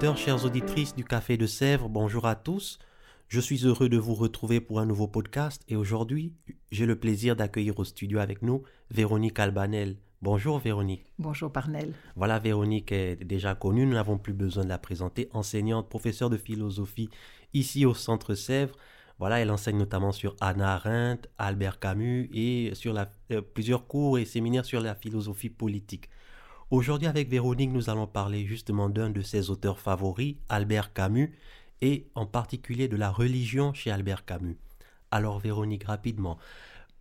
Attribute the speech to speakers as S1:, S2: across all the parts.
S1: Auditeurs, chères auditrices du Café de Sèvres, bonjour à tous. Je suis heureux de vous retrouver pour un nouveau podcast et aujourd'hui, j'ai le plaisir d'accueillir au studio avec nous Véronique Albanel. Bonjour Véronique.
S2: Bonjour Parnell.
S1: Voilà, Véronique est déjà connue, nous n'avons plus besoin de la présenter, enseignante, professeure de philosophie ici au Centre Sèvres. Voilà, elle enseigne notamment sur Anna Arendt, Albert Camus et sur la, euh, plusieurs cours et séminaires sur la philosophie politique. Aujourd'hui, avec Véronique, nous allons parler justement d'un de ses auteurs favoris, Albert Camus, et en particulier de la religion chez Albert Camus. Alors, Véronique, rapidement,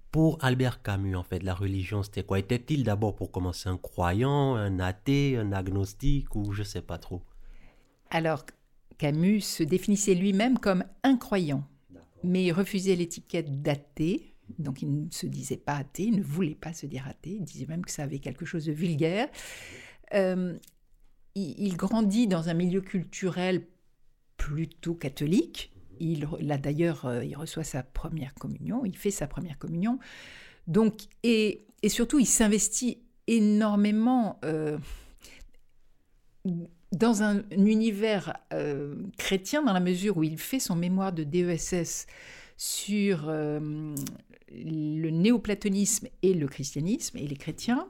S1: pour Albert Camus, en fait, la religion, c'était quoi? Était-il d'abord, pour commencer, un croyant, un athée, un agnostique, ou je ne sais pas trop?
S2: Alors, Camus se définissait lui-même comme un croyant, mais il refusait l'étiquette d'athée donc il ne se disait pas athée, il ne voulait pas se dire athée, il disait même que ça avait quelque chose de vulgaire. Euh, il, grandit dans un milieu culturel plutôt catholique. Il, là d'ailleurs, euh, il reçoit sa première communion, il fait sa première communion. Donc, et, surtout, il s'investit énormément euh, dans un, univers chrétien dans la mesure où il fait son mémoire de DESS sur le néoplatonisme et le christianisme et les chrétiens,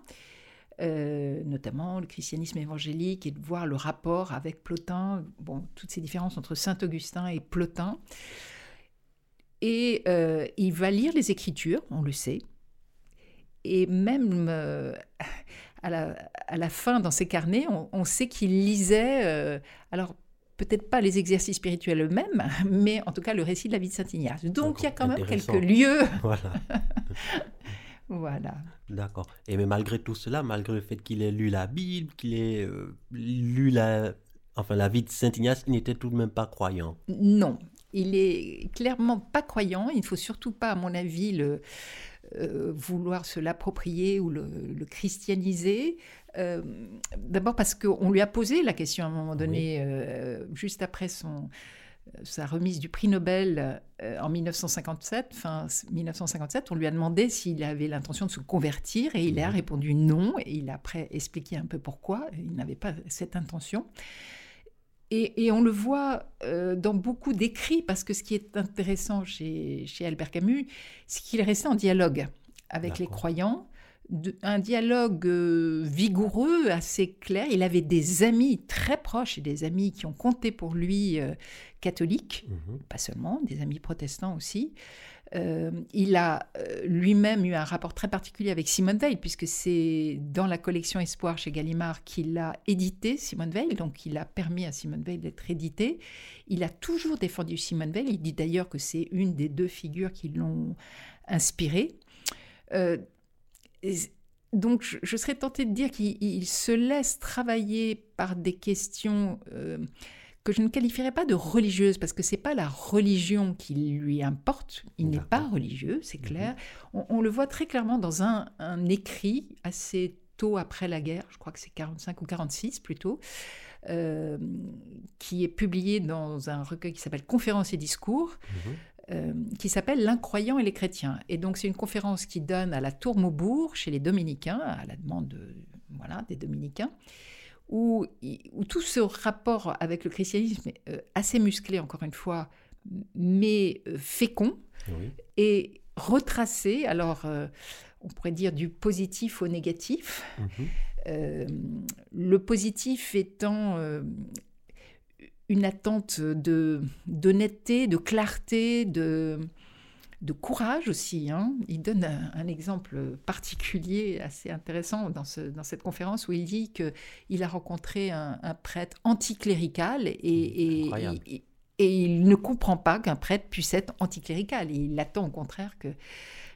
S2: euh, notamment le christianisme évangélique, et de voir le rapport avec Plotin, bon, toutes ces différences entre Saint Augustin et Plotin. Et euh, il va lire les Écritures, on le sait, et même euh, à, la, fin, dans ses carnets, on, on sait qu'il lisait, alors peut-être pas les exercices spirituels eux-mêmes, mais en tout cas le récit de la vie de Saint Ignace. Donc il y a quand même quelques lieux.
S1: Voilà.
S2: voilà.
S1: D'accord. Et mais malgré tout cela, malgré le fait qu'il ait lu la Bible, qu'il ait euh, lu la, enfin la vie de Saint Ignace, il n'était tout de même pas croyant.
S2: Non, il est clairement pas croyant. Il ne faut surtout pas, à mon avis, le, euh, vouloir se l'approprier ou le, christianiser. Euh, d'abord parce qu'on lui a posé la question à un moment donné, euh, juste après son, sa remise du prix Nobel en 1957, fin 1957, on lui a demandé s'il avait l'intention de se convertir et il a répondu non. Et il a après expliqué un peu pourquoi il n'avait pas cette intention. Et, on le voit euh, dans beaucoup d'écrits, parce que ce qui est intéressant chez, chez Albert Camus, c'est qu'il est resté en dialogue avec les croyants, un dialogue euh, vigoureux, assez clair. Il avait des amis très proches et des amis qui ont compté pour lui euh, catholiques, mhm. pas seulement, des amis protestants aussi. Euh, il a euh, lui-même eu un rapport très particulier avec Simone Veil, puisque c'est dans la collection Espoir chez Gallimard qu'il a édité Simone Veil, donc il a permis à Simone Veil d'être édité. Il a toujours défendu Simone Veil, il dit d'ailleurs que c'est une des deux figures qui l'ont inspiré. Euh, donc je, serais tentée de dire qu'il se laisse travailler par des questions que je ne qualifierais pas de religieuse, parce que c'est pas la religion qui lui importe. Il n'est pas religieux, c'est clair. Mhm. On, le voit très clairement dans un, écrit assez tôt après la guerre, je crois que c'est 45 ou 46 plutôt, euh, qui est publié dans un recueil qui s'appelle Conférences et discours. Mhm. Euh, qui s'appelle L'incroyant et les chrétiens. Et donc c'est une conférence qui donne à la Tour Maubourg chez les dominicains, à la demande voilà, des dominicains où, tout ce rapport avec le christianisme est euh, assez musclé, encore une fois, mais euh, fécond, et retracé, alors euh, on pourrait dire du positif au négatif, mhm. le positif étant une attente d'honnêteté, de clarté, de de courage aussi. Hein. Il donne un, exemple particulier assez intéressant dans, ce, dans, cette conférence où il dit qu'il a rencontré un, prêtre anticlérical et, Et il ne comprend pas qu'un prêtre puisse être anticlérical. il attend au contraire que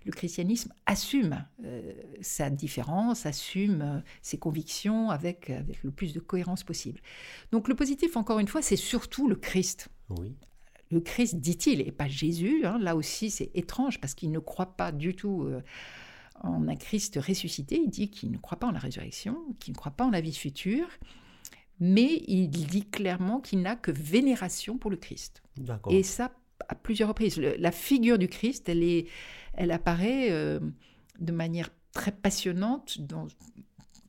S2: le christianisme assume euh, sa différence, assume euh, ses convictions avec, avec le plus de cohérence possible. Donc le positif, encore une fois, c'est surtout le Christ.
S1: Oui.
S2: Le Christ, dit-il, et pas Jésus. Hein. là aussi, c'est étrange parce qu'il ne croit pas du tout euh, en un Christ ressuscité. Il dit qu'il ne croit pas en la résurrection, qu'il ne croit pas en la vie future mais il dit clairement qu'il n'a que vénération pour le Christ. Et ça, à plusieurs reprises. la figure du Christ, elle, est, elle apparaît euh, de manière très passionnante dans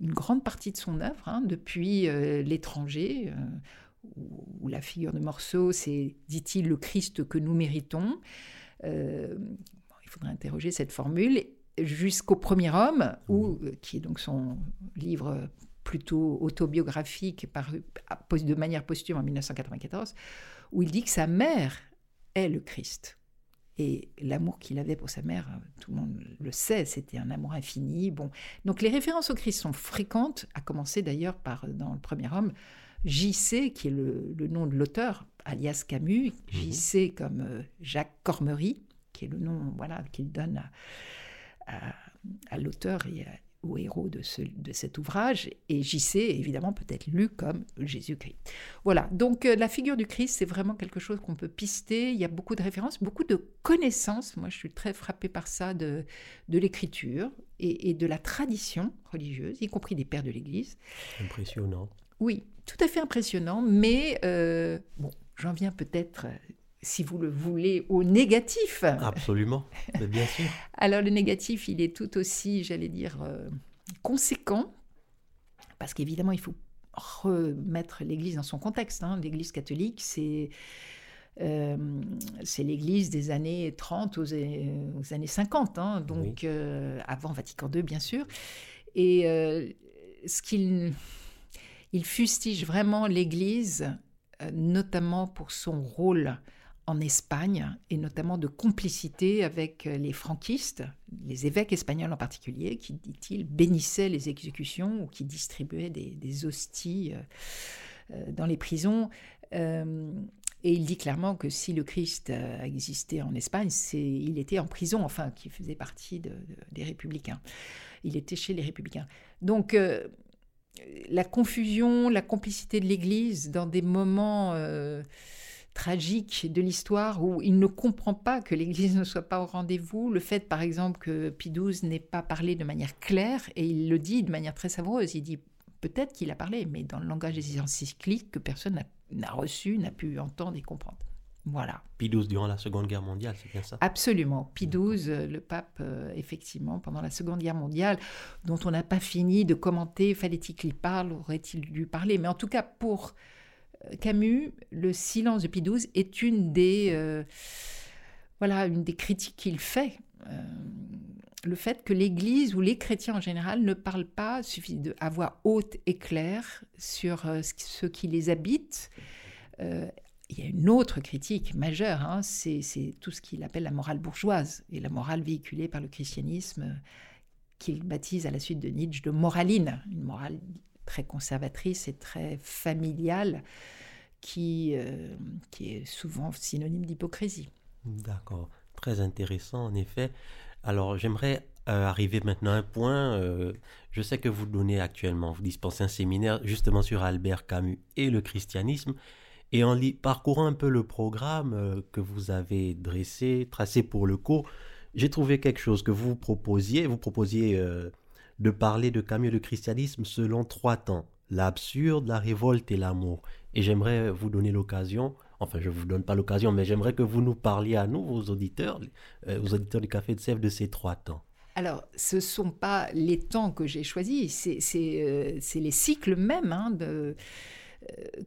S2: une grande partie de son œuvre, hein, depuis euh, l'étranger, où, la figure de Morceau, c'est, dit-il, le Christ que nous méritons. il faudrait interroger cette formule jusqu'au premier homme, où, qui est donc son livre plutôt autobiographique paru de manière posthume en 1994, où il dit que sa mère est le Christ. Et l'amour qu'il avait pour sa mère, tout le monde le sait, c'était un amour infini. Bon, donc les références au Christ sont fréquentes, à commencer d'ailleurs par dans le premier homme, JC, qui est le, nom de l'auteur, alias Camus, mhm. JC comme euh, Jacques Cormery, qui est le nom voilà qu'il donne à, à l'auteur et à, au héros de, ce, de cet ouvrage, et JC est évidemment peut-être lu comme Jésus-Christ. Voilà, donc euh, la figure du Christ, c'est vraiment quelque chose qu'on peut pister, il y a beaucoup de références, beaucoup de connaissances, moi je suis très frappée par ça, de, de l'écriture et, de la tradition religieuse, y compris des pères de l'Église.
S1: Impressionnant.
S2: Oui, tout à fait impressionnant, mais euh, bon, j'en viens peut-être si vous le voulez, au négatif.
S1: Absolument, bien sûr.
S2: Alors le négatif, il est tout aussi, j'allais dire, euh, conséquent, parce qu'évidemment, il faut remettre l'Église dans son contexte. Hein. L'Église catholique, c'est euh, c'est l'Église des années 30 aux, années 50, hein. donc euh, avant Vatican II, bien sûr. Et ce qu'il il fustige vraiment l'Église, notamment pour son rôle en Espagne, et notamment de complicité avec les franquistes, les évêques espagnols en particulier, qui, dit-il, bénissaient les exécutions ou qui distribuaient des, hosties euh, euh, dans les prisons. Euh, et il dit clairement que si le Christ existait en Espagne, c'est, il était en prison, enfin, qui faisait partie des républicains. Il était chez les républicains. Donc, la confusion, la complicité de l'Église dans des moments tragique de l'histoire où il ne comprend pas que l'Église ne soit pas au rendez-vous. Le fait, par exemple, que Pie XII n'ait pas parlé de manière claire, et il le dit de manière très savoureuse, il dit peut-être qu'il a parlé, mais dans le langage des encycliques que personne n'a reçu, n'a pu entendre et comprendre. Voilà.
S1: Pie XII durant la Seconde Guerre mondiale, c'est bien ça
S2: Absolument. Pie XII, euh, le pape, euh, effectivement, pendant la Seconde Guerre mondiale, dont on n'a pas fini de commenter, fallait-il qu'il parle, aurait-il dû parler? Mais en tout cas, pour Camus, le silence de Pie XII est une des, euh, voilà, une des critiques qu'il fait. Euh, le fait que l'Église ou les chrétiens en général ne parlent pas suffit de, à voix haute et claire sur euh, ce qui les habite. Il y a une autre critique majeure, hein, c'est tout ce qu'il appelle la morale bourgeoise et la morale véhiculée par le christianisme qu'il baptise à la suite de Nietzsche de moraline, une morale très conservatrice et très familiale, qui, euh, est souvent synonyme d'hypocrisie.
S1: D'accord, très intéressant en effet. Alors j'aimerais euh, arriver maintenant à un point. Euh, je sais que vous donnez actuellement, vous dispensez un séminaire justement sur Albert Camus et le christianisme. Et en parcourant un peu le programme que vous avez dressé, tracé pour le cours, j'ai trouvé quelque chose que vous proposiez. Vous proposiez de parler de Camus le christianisme selon trois temps l'absurde, la révolte et l'amour. Et j'aimerais vous donner l'occasion, enfin je ne vous donne pas l'occasion, mais j'aimerais que vous nous parliez à nous, vos auditeurs, euh, aux auditeurs du Café de Sèvres, de ces trois temps.
S2: Alors, ce ne sont pas les temps que j'ai choisis, c'est euh, les cycles même hein, de, euh,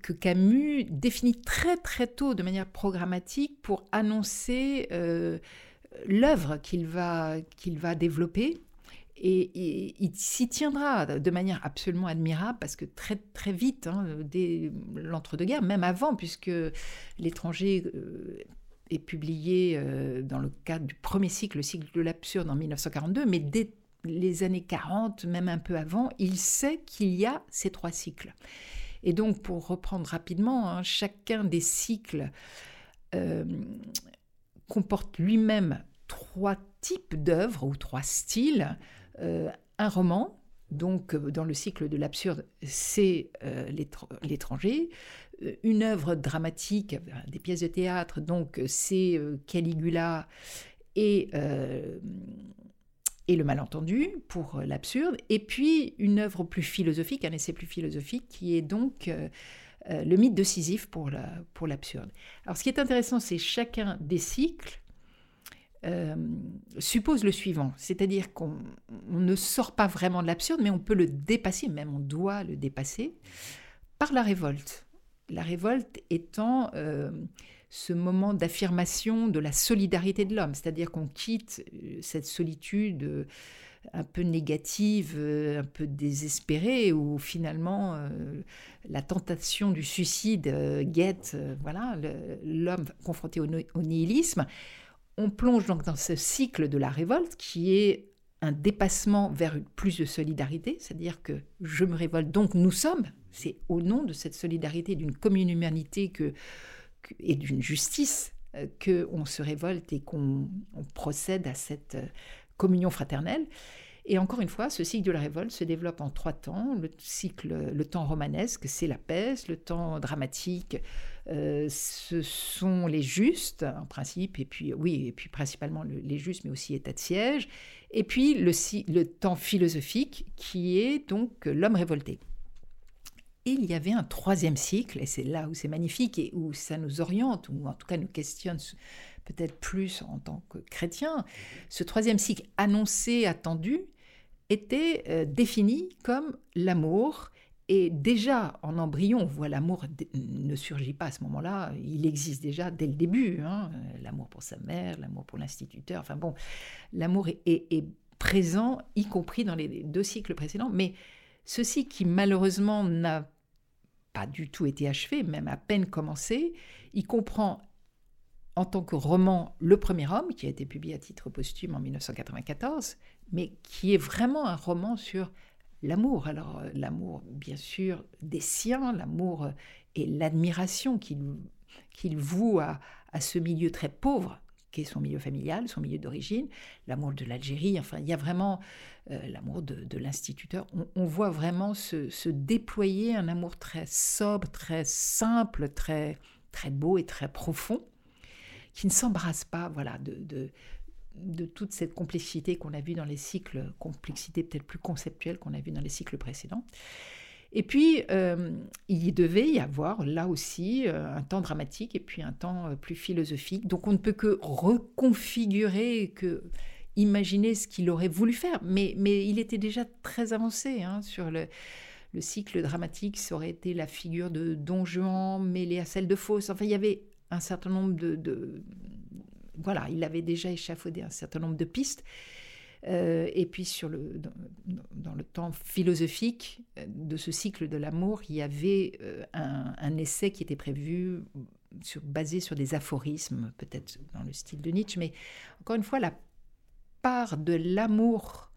S2: que Camus définit très très tôt de manière programmatique pour annoncer l'œuvre qu'il va, qu'il va développer et, il s'y tiendra de manière absolument admirable parce que très, très vite, hein, dès l'entre-deux-guerres, même avant, puisque l'étranger euh, est publié euh, dans le cadre du premier cycle, le cycle de l'absurde en 1942, mais dès les années 40, même un peu avant, il sait qu'il y a ces trois cycles. Et donc, pour reprendre rapidement, hein, chacun des cycles comporte lui-même trois types d'œuvres ou trois styles. un roman, donc dans le cycle de l'absurde, c'est l'étranger. Une œuvre dramatique, des pièces de théâtre, donc c'est Caligula et et le malentendu pour l'absurde, et puis une œuvre plus philosophique, un essai plus philosophique qui est donc euh, euh, le mythe de Sisyphe pour l'absurde. Alors ce qui est intéressant, c'est chacun des cycles euh, suppose le suivant, c'est-à-dire qu'on ne sort pas vraiment de l'absurde, mais on peut le dépasser, même on doit le dépasser, par la révolte. La révolte étant ce moment d'affirmation de la solidarité de l'homme, c'est-à-dire qu'on quitte euh, cette solitude euh, un peu négative, euh, un peu désespérée, où finalement la tentation du suicide guette voilà, l'homme confronté au, nihilisme. On plonge donc dans ce cycle de la révolte qui est un dépassement vers plus de solidarité, c'est-à-dire que je me révolte, donc nous sommes, c'est au nom de cette solidarité, d'une commune humanité que et d'une justice euh, qu'on se révolte et qu'on procède à cette euh, communion fraternelle. Et encore une fois, ce cycle de la révolte se développe en trois temps. Le cycle, le temps romanesque, c'est la peste. Le temps dramatique, euh, ce sont les justes, en principe, et puis oui, et puis principalement les justes, mais aussi état de siège. Et puis le temps philosophique, qui est donc l'homme révolté. Il y avait un troisième cycle, et c'est là où c'est magnifique et où ça nous oriente, ou en tout cas nous questionne peut-être plus en tant que chrétiens. Ce troisième cycle annoncé, attendu, était euh, défini comme l'amour. Et déjà, en embryon, on voit l'amour ne surgit pas à ce moment-là, il existe déjà dès le début. Hein. L'amour pour sa mère, l'amour pour l'instituteur, enfin bon, l'amour est, est, présent, y compris dans les deux cycles précédents, mais ceci qui malheureusement n'a pas du tout été achevé, même à peine commencé. Il comprend en tant que roman Le Premier Homme, qui a été publié à titre posthume en 1994, mais qui est vraiment un roman sur l'amour. Alors euh, l'amour, bien sûr, des siens, l'amour et l'admiration qu'il voue à, à, ce milieu très pauvre qu'est son milieu familial, son milieu d'origine, l'amour de l'Algérie, enfin il y a vraiment euh, l'amour de, l'instituteur. On, voit vraiment se, déployer un amour très sobre, très simple, très, très beau et très profond, qui ne s'embrasse pas voilà, de, de, toute cette complexité qu'on a vue dans les cycles, complexité peut-être plus conceptuelle qu'on a vue dans les cycles précédents. Et puis, euh, il devait y avoir là aussi euh, un temps dramatique et puis un temps plus philosophique. Donc, on ne peut que reconfigurer, que imaginer ce qu'il aurait voulu faire, mais, mais il était déjà très avancé hein, sur le, le, cycle dramatique. Ça aurait été la figure de Don Juan mêlée à celle de Faust. Enfin, il y avait un certain nombre de, voilà, il avait déjà échafaudé un certain nombre de pistes. Euh, et puis sur le, dans, le temps philosophique euh, de ce cycle de l'amour, il y avait euh, un, un, essai qui était prévu sur, basé sur des aphorismes, peut-être dans le style de Nietzsche, mais encore une fois, la part de l'amour.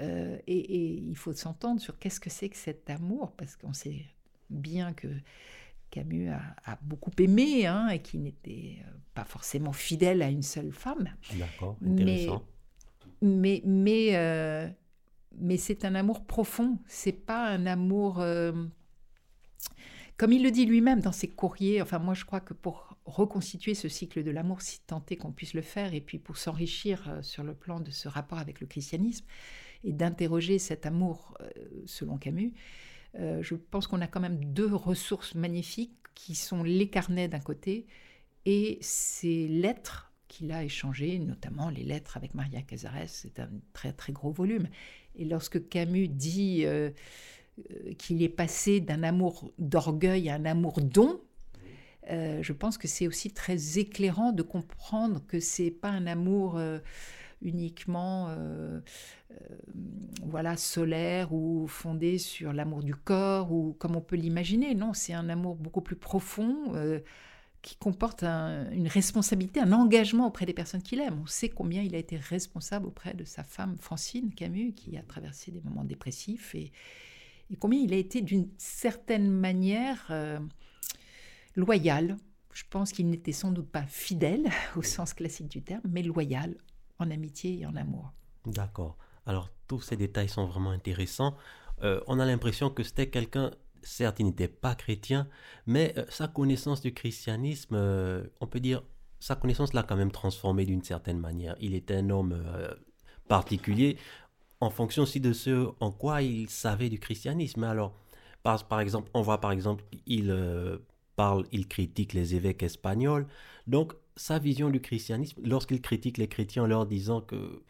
S2: Euh, et, il faut s'entendre sur qu'est-ce que c'est que cet amour, parce qu'on sait bien que Camus a, beaucoup aimé hein, et qui n'était pas forcément fidèle à une seule femme.
S1: D'accord, intéressant.
S2: Mais, mais, euh, mais, c'est un amour profond, c'est pas un amour. comme il le dit lui-même dans ses courriers, enfin, moi je crois que pour reconstituer ce cycle de l'amour si tenté qu'on puisse le faire, et puis pour s'enrichir euh, sur le plan de ce rapport avec le christianisme et d'interroger cet amour euh, selon Camus, euh, je pense qu'on a quand même deux ressources magnifiques qui sont les carnets d'un côté et ces lettres qu'il a échangées, notamment les lettres avec Maria Casares, c'est un très très gros volume. Et lorsque Camus dit qu'il est passé d'un amour d'orgueil à un amour don, euh, je pense que c'est aussi très éclairant de comprendre que c'est pas un amour euh, uniquement euh, voilà solaire ou fondé sur l'amour du corps ou comme on peut l'imaginer. Non, c'est un amour beaucoup plus profond qui comporte une responsabilité, un engagement auprès des personnes qu'il aime. On sait combien il a été responsable auprès de sa femme Francine Camus, qui a traversé des moments dépressifs, et, combien il a été d'une certaine manière loyal, je pense qu'il n'était sans doute pas fidèle au sens classique du terme, mais loyal en amitié et en amour.
S1: D'accord. Alors tous ces détails sont vraiment intéressants. Euh, on a l'impression que c'était quelqu'un, certes il n'était pas chrétien, mais euh, sa connaissance du christianisme, euh, on peut dire, sa connaissance l'a quand même transformé d'une certaine manière. Il était un homme particulier en fonction aussi de ce en quoi il savait du christianisme. Alors, par, exemple, on voit par exemple, il parle, il critique les évêques espagnols. Donc, sa vision du christianisme, lorsqu'il critique les chrétiens en leur disant que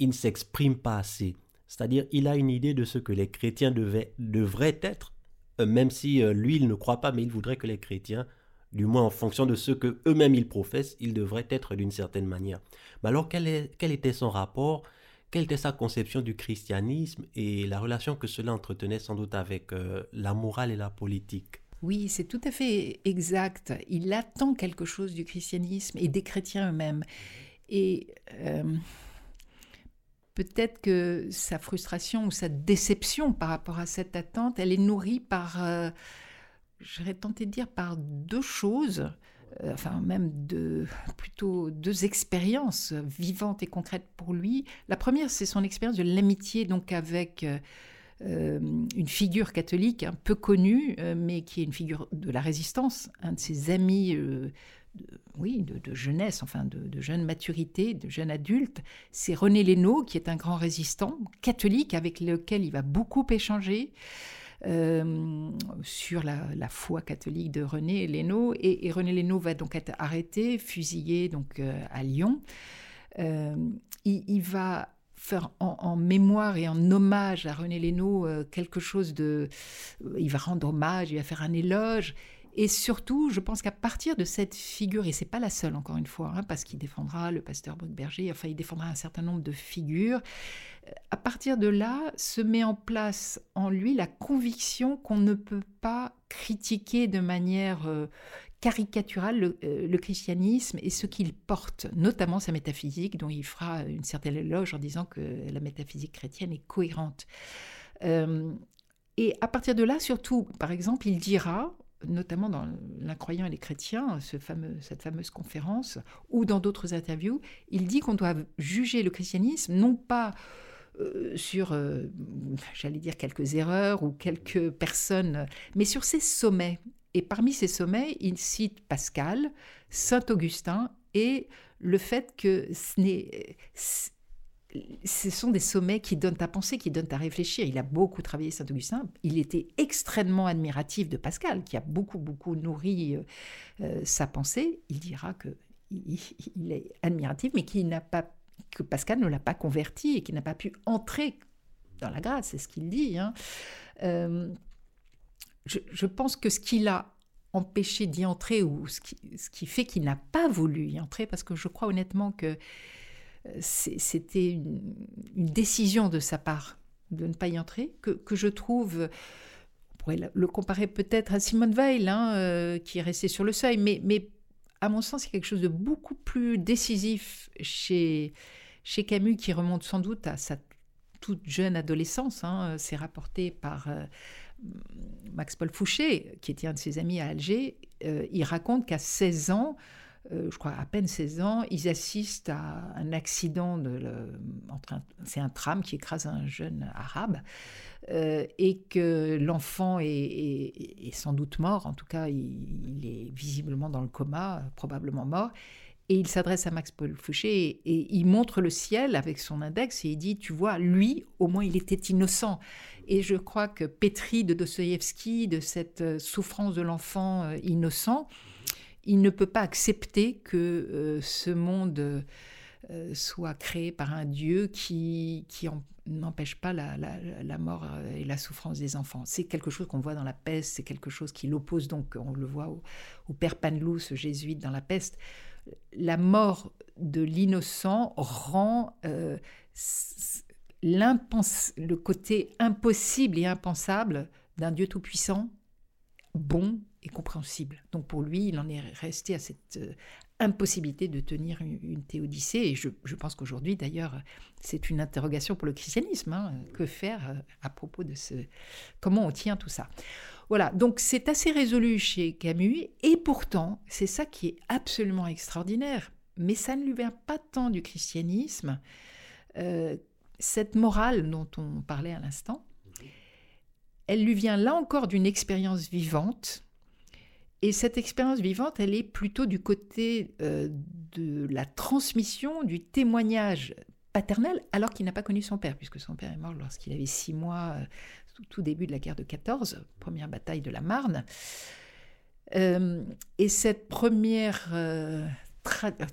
S1: ne s'exprime pas assez, c'est-à-dire il a une idée de ce que les chrétiens devaient, devraient être, euh, même si euh, lui il ne croit pas, mais il voudrait que les chrétiens, du moins en fonction de ce que eux-mêmes ils professent, ils devraient être d'une certaine manière. Mais alors quel, était son rapport? Quelle était sa conception du christianisme? Et la relation que cela entretenait sans doute avec euh, la morale et la politique?
S2: Oui, c'est tout à fait exact. Il attend quelque chose du christianisme et des chrétiens eux-mêmes. Et euh, peut-être que sa frustration ou sa déception par rapport à cette attente, elle est nourrie par, euh, j'aurais tenté de dire, par deux choses, euh, enfin même de, plutôt deux expériences vivantes et concrètes pour lui. La première, c'est son expérience de l'amitié donc avec euh, une figure catholique un peu connue, euh, mais qui est une figure de la résistance, un de ses amis. Euh, de, oui, de, jeunesse, enfin de, jeune maturité, de jeune adulte, c'est René Lénaud, qui est un grand résistant catholique avec lequel il va beaucoup échanger sur la, foi catholique de René Lénaud. Et, René Lénaud va donc être arrêté, fusillé donc à Lyon. il, il, va faire en, mémoire et en hommage à René Lénaud euh, quelque chose de... Euh, il va rendre hommage, il va faire un éloge. Et surtout, je pense qu'à partir de cette figure, et c'est pas la seule encore une fois, hein, parce qu'il défendra le pasteur Bruckberger, enfin il défendra un certain nombre de figures, euh, à partir de là se met en place en lui la conviction qu'on ne peut pas critiquer de manière caricatural euh, le, christianisme et ce qu'il porte, notamment sa métaphysique, dont il fera une certaine éloge en disant que la métaphysique chrétienne est cohérente. Euh, et à partir de là, surtout, par exemple, il dira, notamment dans L'incroyant et les chrétiens, cette fameuse conférence, ou dans d'autres interviews, il dit qu'on doit juger le christianisme non pas euh, sur, j'allais dire, quelques erreurs ou quelques personnes, mais sur ses sommets. Et parmi ces sommets, il cite Pascal, Saint Augustin et le fait que ce, ce sont des sommets qui donnent à penser, qui donnent à réfléchir. Il a beaucoup travaillé Saint Augustin. Il était extrêmement admiratif de Pascal, qui a beaucoup, beaucoup nourri euh, euh, sa pensée. Il dira que il, est admiratif, mais qui n'a pas, que Pascal ne l'a pas converti et qui n'a pas pu entrer dans la grâce. C'est ce qu'il dit. Hein. Euh, je, pense que ce qui l'a empêché d'y entrer, ou ce qui, fait qu'il n'a pas voulu y entrer, parce que je crois honnêtement que c'était une, décision de sa part de ne pas y entrer, que, je trouve, pourrait le comparer peut-être à Simone Veil, hein, euh, qui est restée sur le seuil, mais, à mon sens, c'est quelque chose de beaucoup plus décisif chez, Camus, qui remonte sans doute à sa toute jeune adolescence. Hein, c'est rapporté par... Euh, Max Paul Fouché, qui était un de ses amis à Alger, euh, il raconte qu'à 16 ans, euh, je crois à peine 16 ans, ils assistent à un accident, de c'est un tram qui écrase un jeune arabe, euh, et que l'enfant est, sans doute mort, en tout cas il, est visiblement dans le coma, probablement mort, et il s'adresse à Max Paul Fouché et, il montre le ciel avec son index et il dit, tu vois, lui, au moins, il était innocent. Et je crois que pétri de Dostoïevski, de cette euh, souffrance de l'enfant innocent, il ne peut pas accepter que euh, ce monde soit créé par un Dieu qui, qui n'empêche pas la, mort et la souffrance des enfants. C'est quelque chose qu'on voit dans la peste, c'est quelque chose qui l'oppose, donc on le voit au, père Panlou, ce jésuite dans la peste la mort de l'innocent rend euh, le côté impossible et impensable d'un Dieu tout-puissant bon et compréhensible. Donc pour lui, il en est resté à cette euh, impossibilité de tenir une, théodicée. Et je, pense qu'aujourd'hui, d'ailleurs, c'est une interrogation pour le christianisme. Hein. que faire euh, à propos de ce... Comment on tient tout ça? Voilà, donc c'est assez résolu chez Camus, et pourtant, c'est ça qui est absolument extraordinaire, mais ça ne lui vient pas tant du christianisme. Euh, cette morale dont on parlait à l'instant, elle lui vient là encore d'une expérience vivante. Et cette expérience vivante, elle est plutôt du côté euh, de la transmission, du témoignage paternel, alors qu'il n'a pas connu son père, puisque son père est mort lorsqu'il avait six mois, euh, tout, début de la guerre de 14, première bataille de la Marne. Euh, et cette première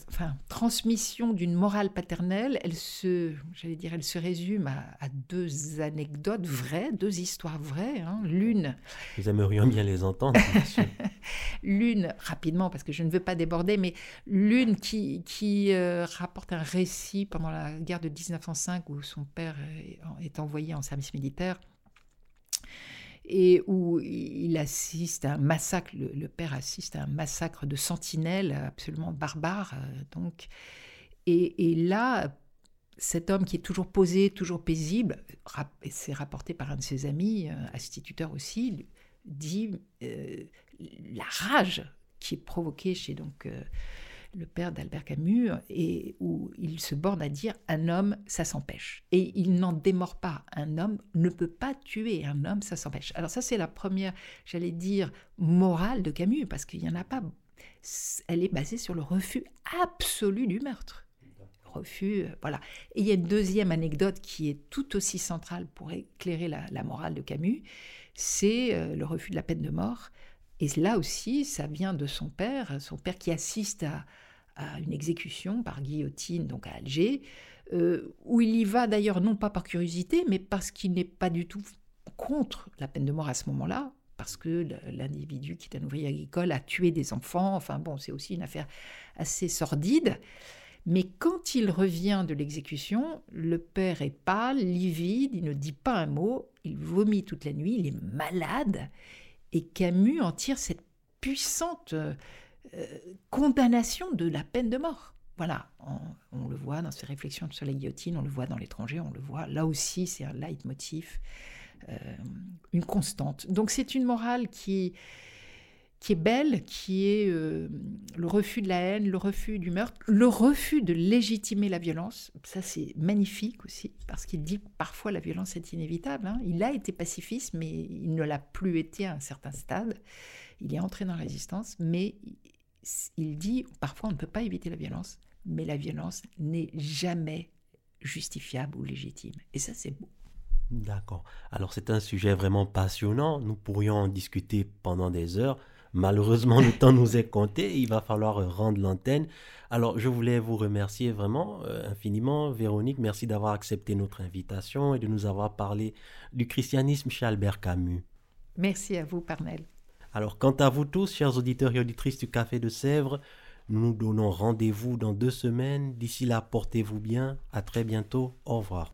S2: enfin, transmission d'une morale paternelle, elle se, j'allais dire, elle se résume à, deux anecdotes vraies, deux histoires vraies. Hein. L'une.
S1: Nous aimerions bien les entendre.
S2: l'une, rapidement, parce que je ne veux pas déborder, mais l'une qui, qui euh, rapporte un récit pendant la guerre de 1905 où son père est envoyé en service militaire et où il assiste à un massacre, le, père assiste à un massacre de sentinelles absolument barbare. Euh, donc. Et, là, cet homme qui est toujours posé, toujours paisible, c'est rapporté par un de ses amis, euh, instituteur aussi, dit euh, la rage qui est provoquée chez donc le père d'Albert Camus, et où il se borne à dire un homme, ça s'empêche. Et il n'en démord pas. Un homme ne peut pas tuer un homme, ça s'empêche. Alors ça, c'est la première, j'allais dire, morale de Camus, parce qu'il n'y en a pas. Elle est basée sur le refus absolu du meurtre. Refus, euh, voilà. Et il y a une deuxième anecdote qui est tout aussi centrale pour éclairer la, morale de Camus, c'est euh, le refus de la peine de mort. Et là aussi, ça vient de son père, son père qui assiste à, une exécution par guillotine, donc à Alger, euh, où il y va d'ailleurs non pas par curiosité, mais parce qu'il n'est pas du tout contre la peine de mort à ce moment-là, parce que l'individu qui est un ouvrier agricole a tué des enfants, enfin bon, c'est aussi une affaire assez sordide. Mais quand il revient de l'exécution, le père est pâle, livide, il ne dit pas un mot, il vomit toute la nuit, il est malade, et Camus en tire cette puissante euh, condamnation de la peine de mort. Voilà, on, le voit dans ses réflexions sur la guillotine, on le voit dans l'étranger, on le voit là aussi, c'est un leitmotiv, euh, une constante. Donc c'est une morale qui, qui est belle, qui est euh, le refus de la haine, le refus du meurtre, le refus de légitimer la violence. Ça, c'est magnifique aussi, parce qu'il dit que parfois la violence est inévitable. Hein. Il a été pacifiste, mais il ne l'a plus été à un certain stade. Il est entré dans la résistance, mais il dit parfois on ne peut pas éviter la violence, mais la violence n'est jamais justifiable ou légitime. Et ça, c'est beau.
S1: D'accord. Alors c'est un sujet vraiment passionnant. Nous pourrions en discuter pendant des heures. Malheureusement, le temps nous est compté. Il va falloir rendre l'antenne. Alors, je voulais vous remercier vraiment euh, infiniment, Véronique. Merci d'avoir accepté notre invitation et de nous avoir parlé du christianisme chez Albert Camus.
S2: Merci à vous, Parnell.
S1: Alors, quant à vous tous, chers auditeurs et auditrices du Café de Sèvres, nous nous donnons rendez-vous dans deux semaines. D'ici là, portez-vous bien. À très bientôt. Au revoir.